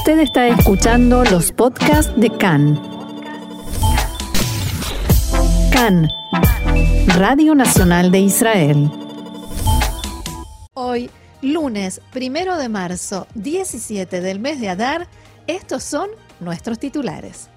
Usted está escuchando los podcasts de CAN. CAN, Radio Nacional de Israel. Hoy, lunes primero de marzo, 17 del mes de Adar, estos son nuestros titulares.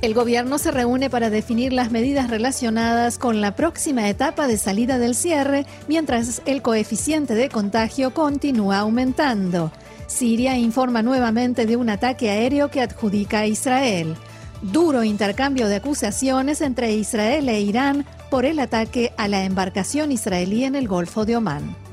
El gobierno se reúne para definir las medidas relacionadas con la próxima etapa de salida del cierre, mientras el coeficiente de contagio continúa aumentando. Siria informa nuevamente de un ataque aéreo que adjudica a Israel. Duro intercambio de acusaciones entre Israel e Irán por el ataque a la embarcación israelí en el Golfo de Omán.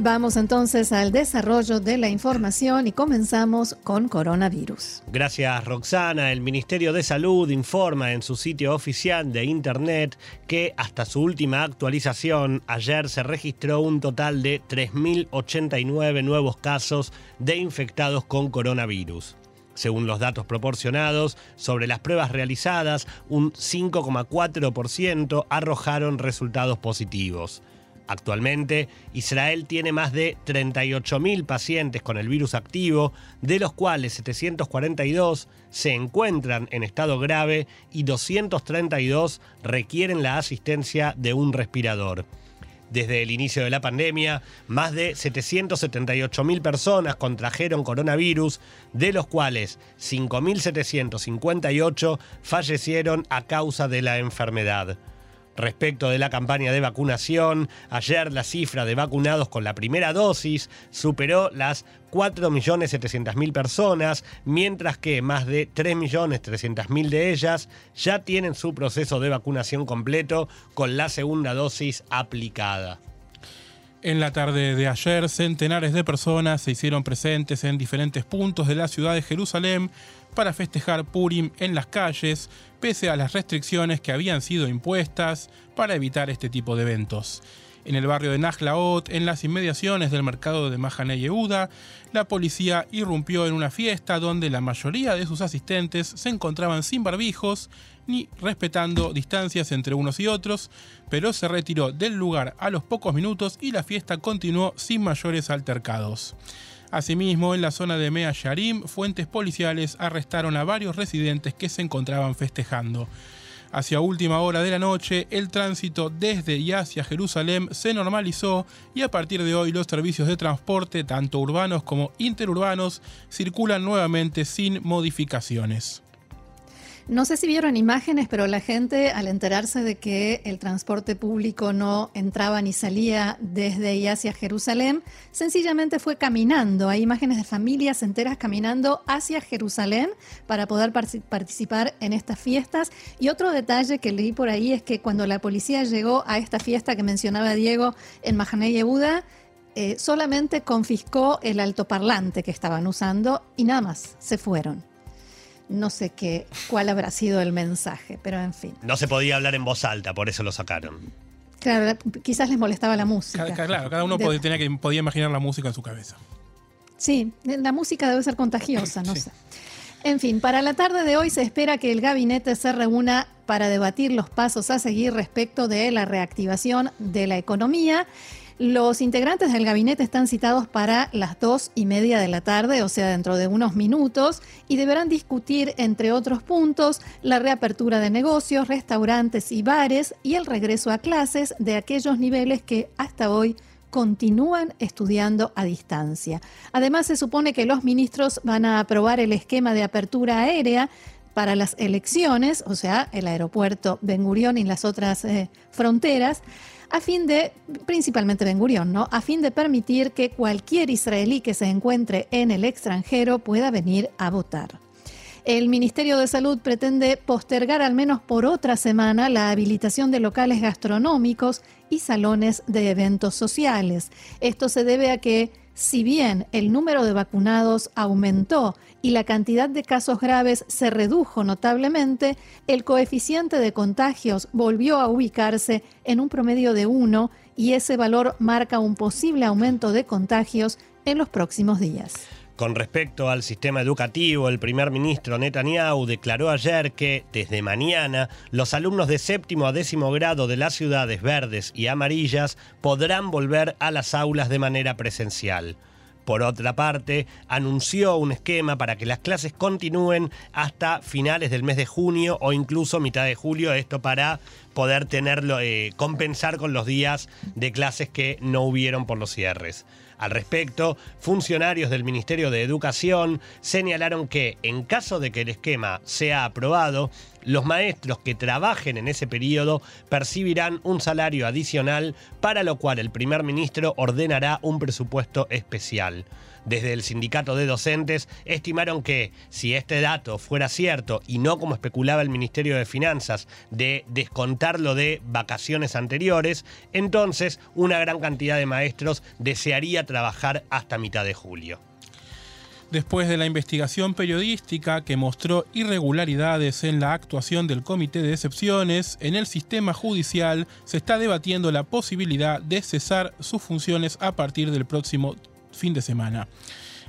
Vamos entonces al desarrollo de la información y comenzamos con coronavirus. Gracias Roxana. El Ministerio de Salud informa en su sitio oficial de Internet que hasta su última actualización ayer se registró un total de 3.089 nuevos casos de infectados con coronavirus. Según los datos proporcionados, sobre las pruebas realizadas, un 5,4% arrojaron resultados positivos. Actualmente, Israel tiene más de 38.000 pacientes con el virus activo, de los cuales 742 se encuentran en estado grave y 232 requieren la asistencia de un respirador. Desde el inicio de la pandemia, más de 778.000 personas contrajeron coronavirus, de los cuales 5.758 fallecieron a causa de la enfermedad. Respecto de la campaña de vacunación, ayer la cifra de vacunados con la primera dosis superó las 4.700.000 personas, mientras que más de 3.300.000 de ellas ya tienen su proceso de vacunación completo con la segunda dosis aplicada. En la tarde de ayer, centenares de personas se hicieron presentes en diferentes puntos de la ciudad de Jerusalén para festejar Purim en las calles, pese a las restricciones que habían sido impuestas para evitar este tipo de eventos. En el barrio de Najlaot, en las inmediaciones del mercado de Mahane Yehuda, la policía irrumpió en una fiesta donde la mayoría de sus asistentes se encontraban sin barbijos ni respetando distancias entre unos y otros, pero se retiró del lugar a los pocos minutos y la fiesta continuó sin mayores altercados. Asimismo, en la zona de Mea Sharim, fuentes policiales arrestaron a varios residentes que se encontraban festejando. Hacia última hora de la noche, el tránsito desde y hacia Jerusalén se normalizó y a partir de hoy los servicios de transporte, tanto urbanos como interurbanos, circulan nuevamente sin modificaciones. No sé si vieron imágenes, pero la gente al enterarse de que el transporte público no entraba ni salía desde y hacia Jerusalén, sencillamente fue caminando. Hay imágenes de familias enteras caminando hacia Jerusalén para poder participar en estas fiestas. Y otro detalle que leí por ahí es que cuando la policía llegó a esta fiesta que mencionaba Diego en Mahaney Yehuda, eh, solamente confiscó el altoparlante que estaban usando y nada más, se fueron no sé qué, cuál habrá sido el mensaje, pero en fin. No se podía hablar en voz alta, por eso lo sacaron. Claro, quizás les molestaba la música. Claro, cada uno podía, tenía que, podía imaginar la música en su cabeza. Sí, la música debe ser contagiosa, no sé. En fin, para la tarde de hoy se espera que el gabinete se reúna para debatir los pasos a seguir respecto de la reactivación de la economía los integrantes del gabinete están citados para las dos y media de la tarde, o sea, dentro de unos minutos, y deberán discutir, entre otros puntos, la reapertura de negocios, restaurantes y bares y el regreso a clases de aquellos niveles que hasta hoy continúan estudiando a distancia. Además, se supone que los ministros van a aprobar el esquema de apertura aérea para las elecciones, o sea, el aeropuerto Ben Gurión y las otras eh, fronteras a fin de, principalmente Ben Gurión, ¿no? A fin de permitir que cualquier israelí que se encuentre en el extranjero pueda venir a votar. El Ministerio de Salud pretende postergar al menos por otra semana la habilitación de locales gastronómicos y salones de eventos sociales. Esto se debe a que si bien el número de vacunados aumentó y la cantidad de casos graves se redujo notablemente, el coeficiente de contagios volvió a ubicarse en un promedio de 1 y ese valor marca un posible aumento de contagios en los próximos días. Con respecto al sistema educativo, el primer ministro Netanyahu declaró ayer que desde mañana los alumnos de séptimo a décimo grado de las ciudades verdes y amarillas podrán volver a las aulas de manera presencial. Por otra parte, anunció un esquema para que las clases continúen hasta finales del mes de junio o incluso mitad de julio, esto para poder tenerlo, eh, compensar con los días de clases que no hubieron por los cierres. Al respecto, funcionarios del Ministerio de Educación señalaron que, en caso de que el esquema sea aprobado, los maestros que trabajen en ese periodo percibirán un salario adicional, para lo cual el primer ministro ordenará un presupuesto especial. Desde el sindicato de docentes estimaron que si este dato fuera cierto y no como especulaba el Ministerio de Finanzas de descontarlo de vacaciones anteriores, entonces una gran cantidad de maestros desearía trabajar hasta mitad de julio. Después de la investigación periodística que mostró irregularidades en la actuación del Comité de Excepciones, en el sistema judicial se está debatiendo la posibilidad de cesar sus funciones a partir del próximo fin de semana.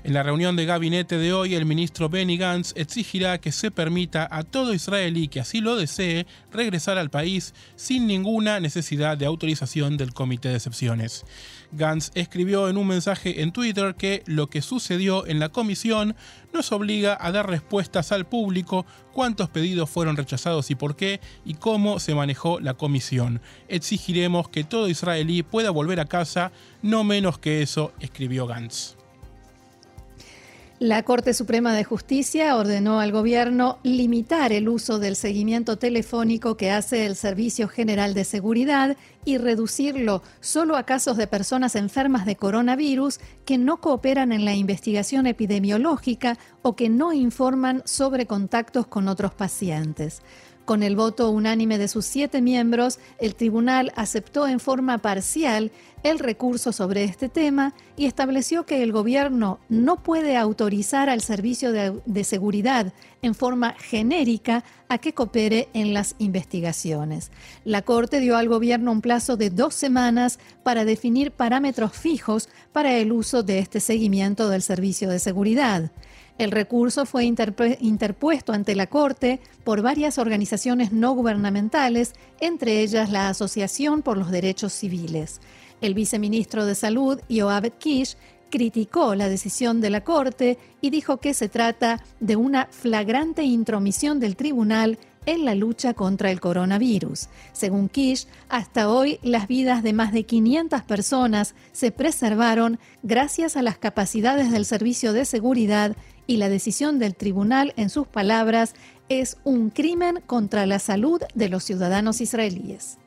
En la reunión de gabinete de hoy, el ministro Benny Gantz exigirá que se permita a todo israelí que así lo desee regresar al país sin ninguna necesidad de autorización del Comité de Excepciones. Gantz escribió en un mensaje en Twitter que lo que sucedió en la comisión nos obliga a dar respuestas al público cuántos pedidos fueron rechazados y por qué y cómo se manejó la comisión. Exigiremos que todo israelí pueda volver a casa, no menos que eso, escribió Gantz. La Corte Suprema de Justicia ordenó al gobierno limitar el uso del seguimiento telefónico que hace el Servicio General de Seguridad y reducirlo solo a casos de personas enfermas de coronavirus que no cooperan en la investigación epidemiológica o que no informan sobre contactos con otros pacientes. Con el voto unánime de sus siete miembros, el tribunal aceptó en forma parcial el recurso sobre este tema y estableció que el gobierno no puede autorizar al Servicio de, Seguridad en forma genérica a que coopere en las investigaciones. La Corte dio al gobierno un plazo de dos semanas para definir parámetros fijos para el uso de este seguimiento del Servicio de Seguridad. El recurso fue interpuesto ante la Corte por varias organizaciones no gubernamentales, entre ellas la Asociación por los Derechos Civiles. El viceministro de Salud, Yoav Kish, criticó la decisión de la Corte y dijo que se trata de una flagrante intromisión del tribunal en la lucha contra el coronavirus. Según Kish, hasta hoy las vidas de más de 500 personas se preservaron gracias a las capacidades del Servicio de Seguridad y la decisión del tribunal, en sus palabras, es un crimen contra la salud de los ciudadanos israelíes.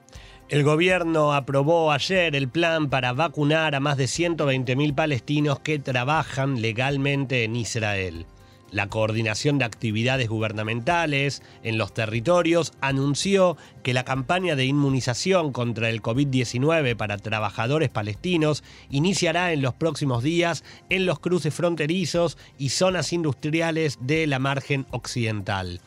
El gobierno aprobó ayer el plan para vacunar a más de 120.000 palestinos que trabajan legalmente en Israel. La Coordinación de Actividades Gubernamentales en los territorios anunció que la campaña de inmunización contra el COVID-19 para trabajadores palestinos iniciará en los próximos días en los cruces fronterizos y zonas industriales de la margen occidental.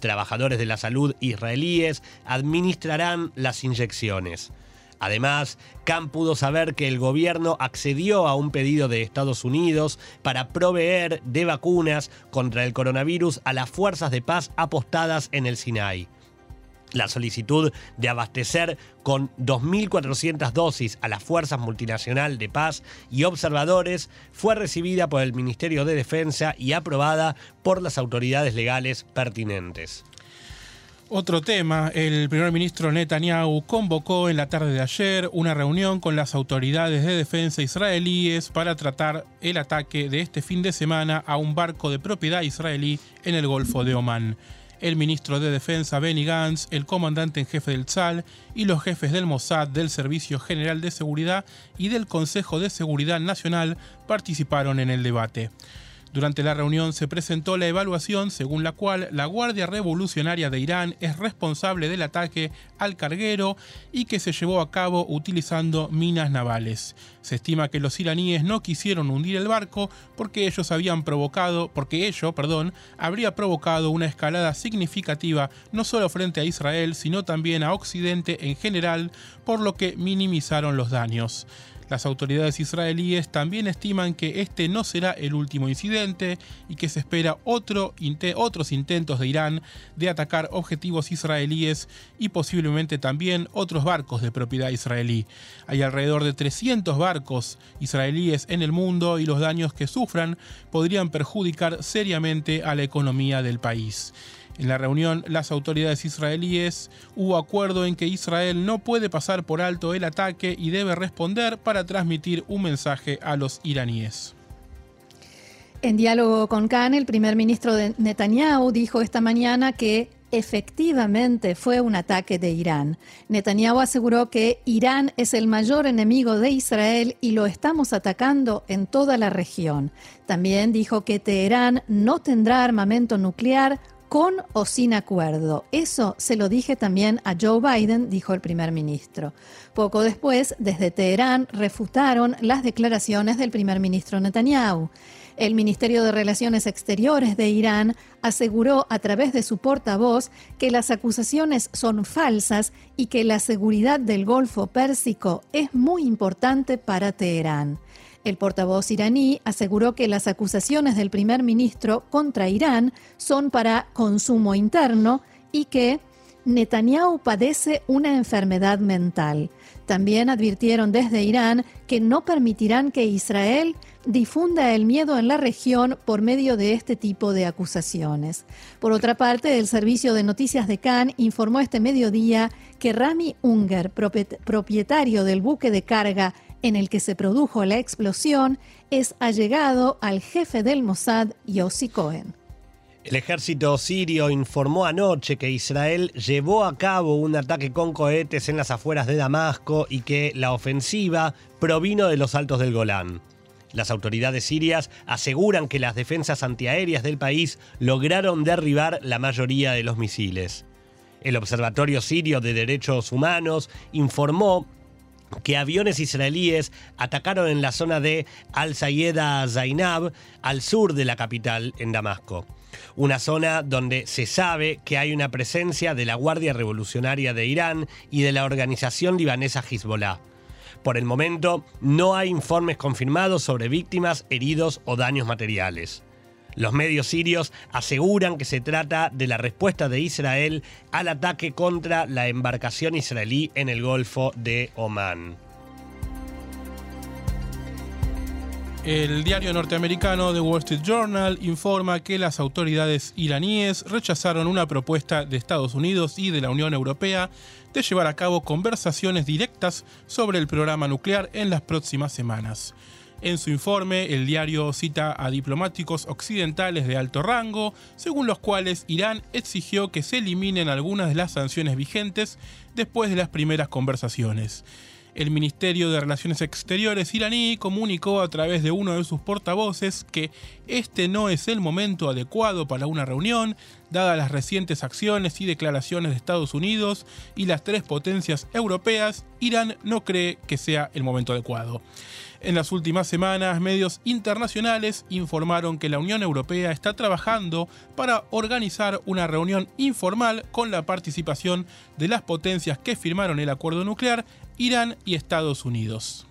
Trabajadores de la salud israelíes administrarán las inyecciones. Además, Khan pudo saber que el gobierno accedió a un pedido de Estados Unidos para proveer de vacunas contra el coronavirus a las fuerzas de paz apostadas en el Sinai. La solicitud de abastecer con 2.400 dosis a las Fuerzas Multinacional de Paz y observadores fue recibida por el Ministerio de Defensa y aprobada por las autoridades legales pertinentes. Otro tema, el primer ministro Netanyahu convocó en la tarde de ayer una reunión con las autoridades de defensa israelíes para tratar el ataque de este fin de semana a un barco de propiedad israelí en el Golfo de Omán. El ministro de Defensa Benny Gantz, el comandante en jefe del tzal y los jefes del Mossad, del Servicio General de Seguridad y del Consejo de Seguridad Nacional participaron en el debate. Durante la reunión se presentó la evaluación según la cual la Guardia Revolucionaria de Irán es responsable del ataque al carguero y que se llevó a cabo utilizando minas navales. Se estima que los iraníes no quisieron hundir el barco porque ellos habían provocado, porque ello, perdón, habría provocado una escalada significativa no solo frente a Israel, sino también a Occidente en general, por lo que minimizaron los daños. Las autoridades israelíes también estiman que este no será el último incidente y que se espera otro, otros intentos de Irán de atacar objetivos israelíes y posiblemente también otros barcos de propiedad israelí. Hay alrededor de 300 barcos israelíes en el mundo y los daños que sufran podrían perjudicar seriamente a la economía del país. En la reunión, las autoridades israelíes hubo acuerdo en que Israel no puede pasar por alto el ataque y debe responder para transmitir un mensaje a los iraníes. En diálogo con Khan, el primer ministro de Netanyahu dijo esta mañana que efectivamente fue un ataque de Irán. Netanyahu aseguró que Irán es el mayor enemigo de Israel y lo estamos atacando en toda la región. También dijo que Teherán no tendrá armamento nuclear con o sin acuerdo. Eso se lo dije también a Joe Biden, dijo el primer ministro. Poco después, desde Teherán refutaron las declaraciones del primer ministro Netanyahu. El Ministerio de Relaciones Exteriores de Irán aseguró a través de su portavoz que las acusaciones son falsas y que la seguridad del Golfo Pérsico es muy importante para Teherán. El portavoz iraní aseguró que las acusaciones del primer ministro contra Irán son para consumo interno y que Netanyahu padece una enfermedad mental. También advirtieron desde Irán que no permitirán que Israel difunda el miedo en la región por medio de este tipo de acusaciones. Por otra parte, el servicio de noticias de Cannes informó este mediodía que Rami Unger, propietario del buque de carga en el que se produjo la explosión, es allegado al jefe del Mossad, Yossi Cohen. El ejército sirio informó anoche que Israel llevó a cabo un ataque con cohetes en las afueras de Damasco y que la ofensiva provino de los altos del Golán. Las autoridades sirias aseguran que las defensas antiaéreas del país lograron derribar la mayoría de los misiles. El Observatorio Sirio de Derechos Humanos informó que aviones israelíes atacaron en la zona de Al-Sayeda Zainab, al sur de la capital, en Damasco. Una zona donde se sabe que hay una presencia de la Guardia Revolucionaria de Irán y de la organización libanesa Hezbollah. Por el momento, no hay informes confirmados sobre víctimas, heridos o daños materiales. Los medios sirios aseguran que se trata de la respuesta de Israel al ataque contra la embarcación israelí en el Golfo de Omán. El diario norteamericano The Wall Street Journal informa que las autoridades iraníes rechazaron una propuesta de Estados Unidos y de la Unión Europea de llevar a cabo conversaciones directas sobre el programa nuclear en las próximas semanas. En su informe, el diario cita a diplomáticos occidentales de alto rango, según los cuales Irán exigió que se eliminen algunas de las sanciones vigentes después de las primeras conversaciones. El Ministerio de Relaciones Exteriores iraní comunicó a través de uno de sus portavoces que este no es el momento adecuado para una reunión, dadas las recientes acciones y declaraciones de Estados Unidos y las tres potencias europeas, Irán no cree que sea el momento adecuado. En las últimas semanas, medios internacionales informaron que la Unión Europea está trabajando para organizar una reunión informal con la participación de las potencias que firmaron el acuerdo nuclear, Irán y Estados Unidos.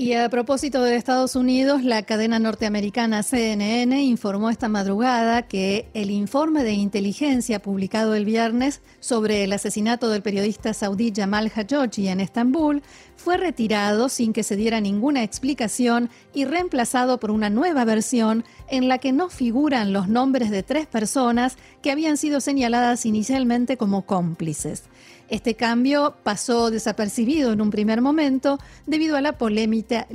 Y a propósito de Estados Unidos, la cadena norteamericana CNN informó esta madrugada que el informe de inteligencia publicado el viernes sobre el asesinato del periodista saudí Jamal Khashoggi en Estambul fue retirado sin que se diera ninguna explicación y reemplazado por una nueva versión en la que no figuran los nombres de tres personas que habían sido señaladas inicialmente como cómplices. Este cambio pasó desapercibido en un primer momento debido a la polémica,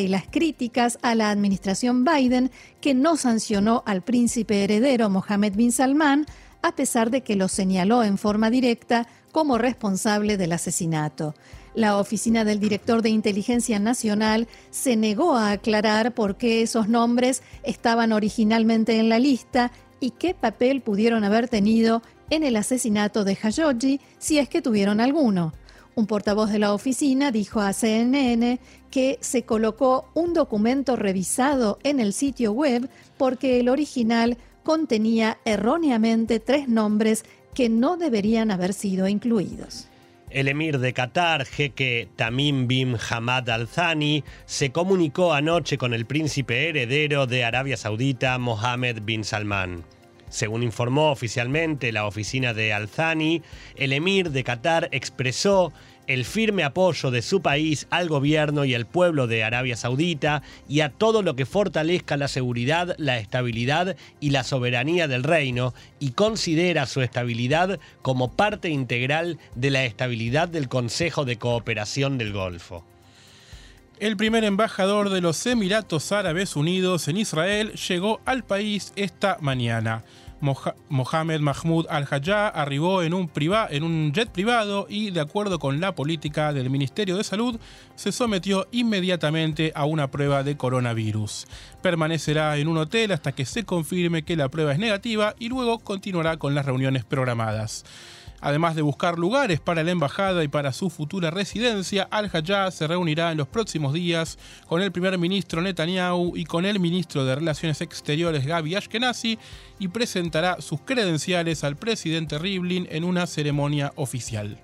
y las críticas a la administración Biden que no sancionó al príncipe heredero Mohammed bin Salman a pesar de que lo señaló en forma directa como responsable del asesinato. La oficina del director de Inteligencia Nacional se negó a aclarar por qué esos nombres estaban originalmente en la lista y qué papel pudieron haber tenido en el asesinato de Khashoggi, si es que tuvieron alguno. Un portavoz de la oficina dijo a CNN que se colocó un documento revisado en el sitio web porque el original contenía erróneamente tres nombres que no deberían haber sido incluidos. El emir de Qatar, jeque Tamim bin Hamad Al Thani, se comunicó anoche con el príncipe heredero de Arabia Saudita, Mohammed bin Salman. Según informó oficialmente la oficina de Al Thani, el emir de Qatar expresó el firme apoyo de su país al gobierno y al pueblo de Arabia Saudita y a todo lo que fortalezca la seguridad, la estabilidad y la soberanía del reino y considera su estabilidad como parte integral de la estabilidad del Consejo de Cooperación del Golfo. El primer embajador de los Emiratos Árabes Unidos en Israel llegó al país esta mañana. Mohamed Mahmoud Al-Hajjah arribó en un, en un jet privado y, de acuerdo con la política del Ministerio de Salud, se sometió inmediatamente a una prueba de coronavirus. Permanecerá en un hotel hasta que se confirme que la prueba es negativa y luego continuará con las reuniones programadas. Además de buscar lugares para la embajada y para su futura residencia, Al-Hajjah se reunirá en los próximos días con el primer ministro Netanyahu y con el ministro de Relaciones Exteriores Gaby Ashkenazi y presentará sus credenciales al presidente Rivlin en una ceremonia oficial.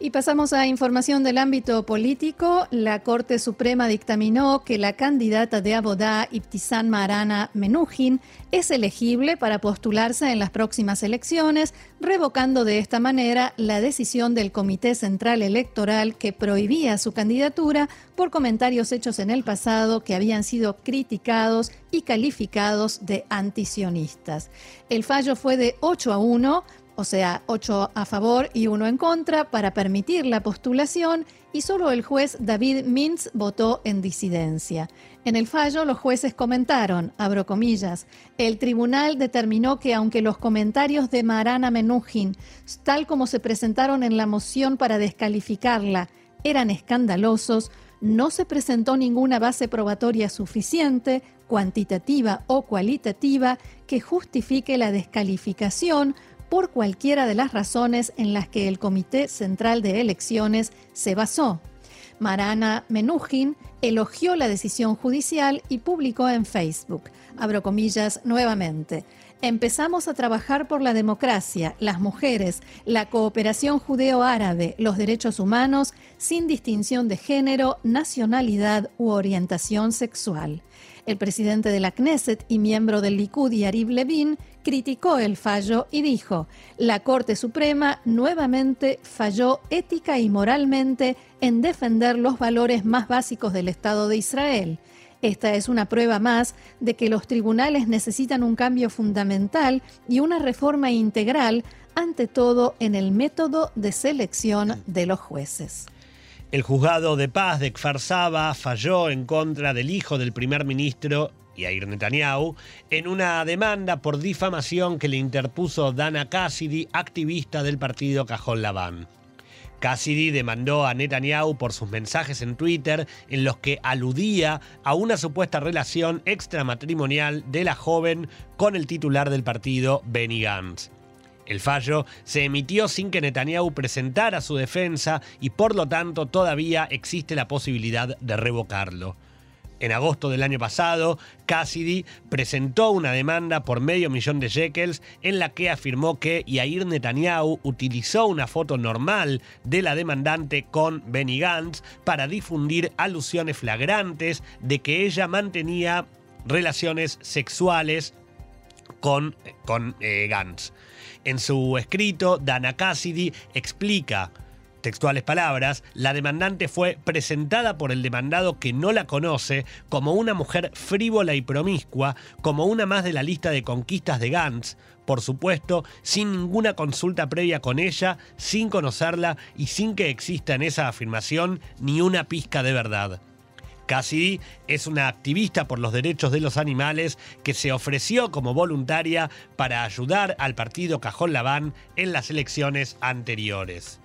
Y pasamos a información del ámbito político. La Corte Suprema dictaminó que la candidata de Abodá, Ibtisán Marana Menuhin, es elegible para postularse en las próximas elecciones, revocando de esta manera la decisión del Comité Central Electoral que prohibía su candidatura por comentarios hechos en el pasado que habían sido criticados y calificados de antisionistas. El fallo fue de 8 a 1 o sea, ocho a favor y uno en contra, para permitir la postulación y solo el juez David Mintz votó en disidencia. En el fallo, los jueces comentaron, abro comillas, el tribunal determinó que aunque los comentarios de Marana Menuhin, tal como se presentaron en la moción para descalificarla, eran escandalosos, no se presentó ninguna base probatoria suficiente, cuantitativa o cualitativa, que justifique la descalificación por cualquiera de las razones en las que el Comité Central de Elecciones se basó. Marana Menuhin elogió la decisión judicial y publicó en Facebook, abro comillas nuevamente, empezamos a trabajar por la democracia, las mujeres, la cooperación judeo-árabe, los derechos humanos, sin distinción de género, nacionalidad u orientación sexual. El presidente de la Knesset y miembro del Likud, Yariv Levin, criticó el fallo y dijo, la Corte Suprema nuevamente falló ética y moralmente en defender los valores más básicos del Estado de Israel. Esta es una prueba más de que los tribunales necesitan un cambio fundamental y una reforma integral, ante todo en el método de selección de los jueces. El juzgado de paz de Kfar falló en contra del hijo del primer ministro Yair Netanyahu en una demanda por difamación que le interpuso Dana Cassidy, activista del partido Cajón Labán. Cassidy demandó a Netanyahu por sus mensajes en Twitter en los que aludía a una supuesta relación extramatrimonial de la joven con el titular del partido, Benny Gantz. El fallo se emitió sin que Netanyahu presentara su defensa y por lo tanto todavía existe la posibilidad de revocarlo. En agosto del año pasado, Cassidy presentó una demanda por medio millón de shekels en la que afirmó que Yair Netanyahu utilizó una foto normal de la demandante con Benny Gantz para difundir alusiones flagrantes de que ella mantenía relaciones sexuales con, con eh, Gantz. En su escrito, Dana Cassidy explica textuales palabras, la demandante fue presentada por el demandado que no la conoce como una mujer frívola y promiscua, como una más de la lista de conquistas de Gantz, por supuesto, sin ninguna consulta previa con ella, sin conocerla y sin que exista en esa afirmación ni una pizca de verdad. Cassidy es una activista por los derechos de los animales que se ofreció como voluntaria para ayudar al partido Cajón Labán en las elecciones anteriores.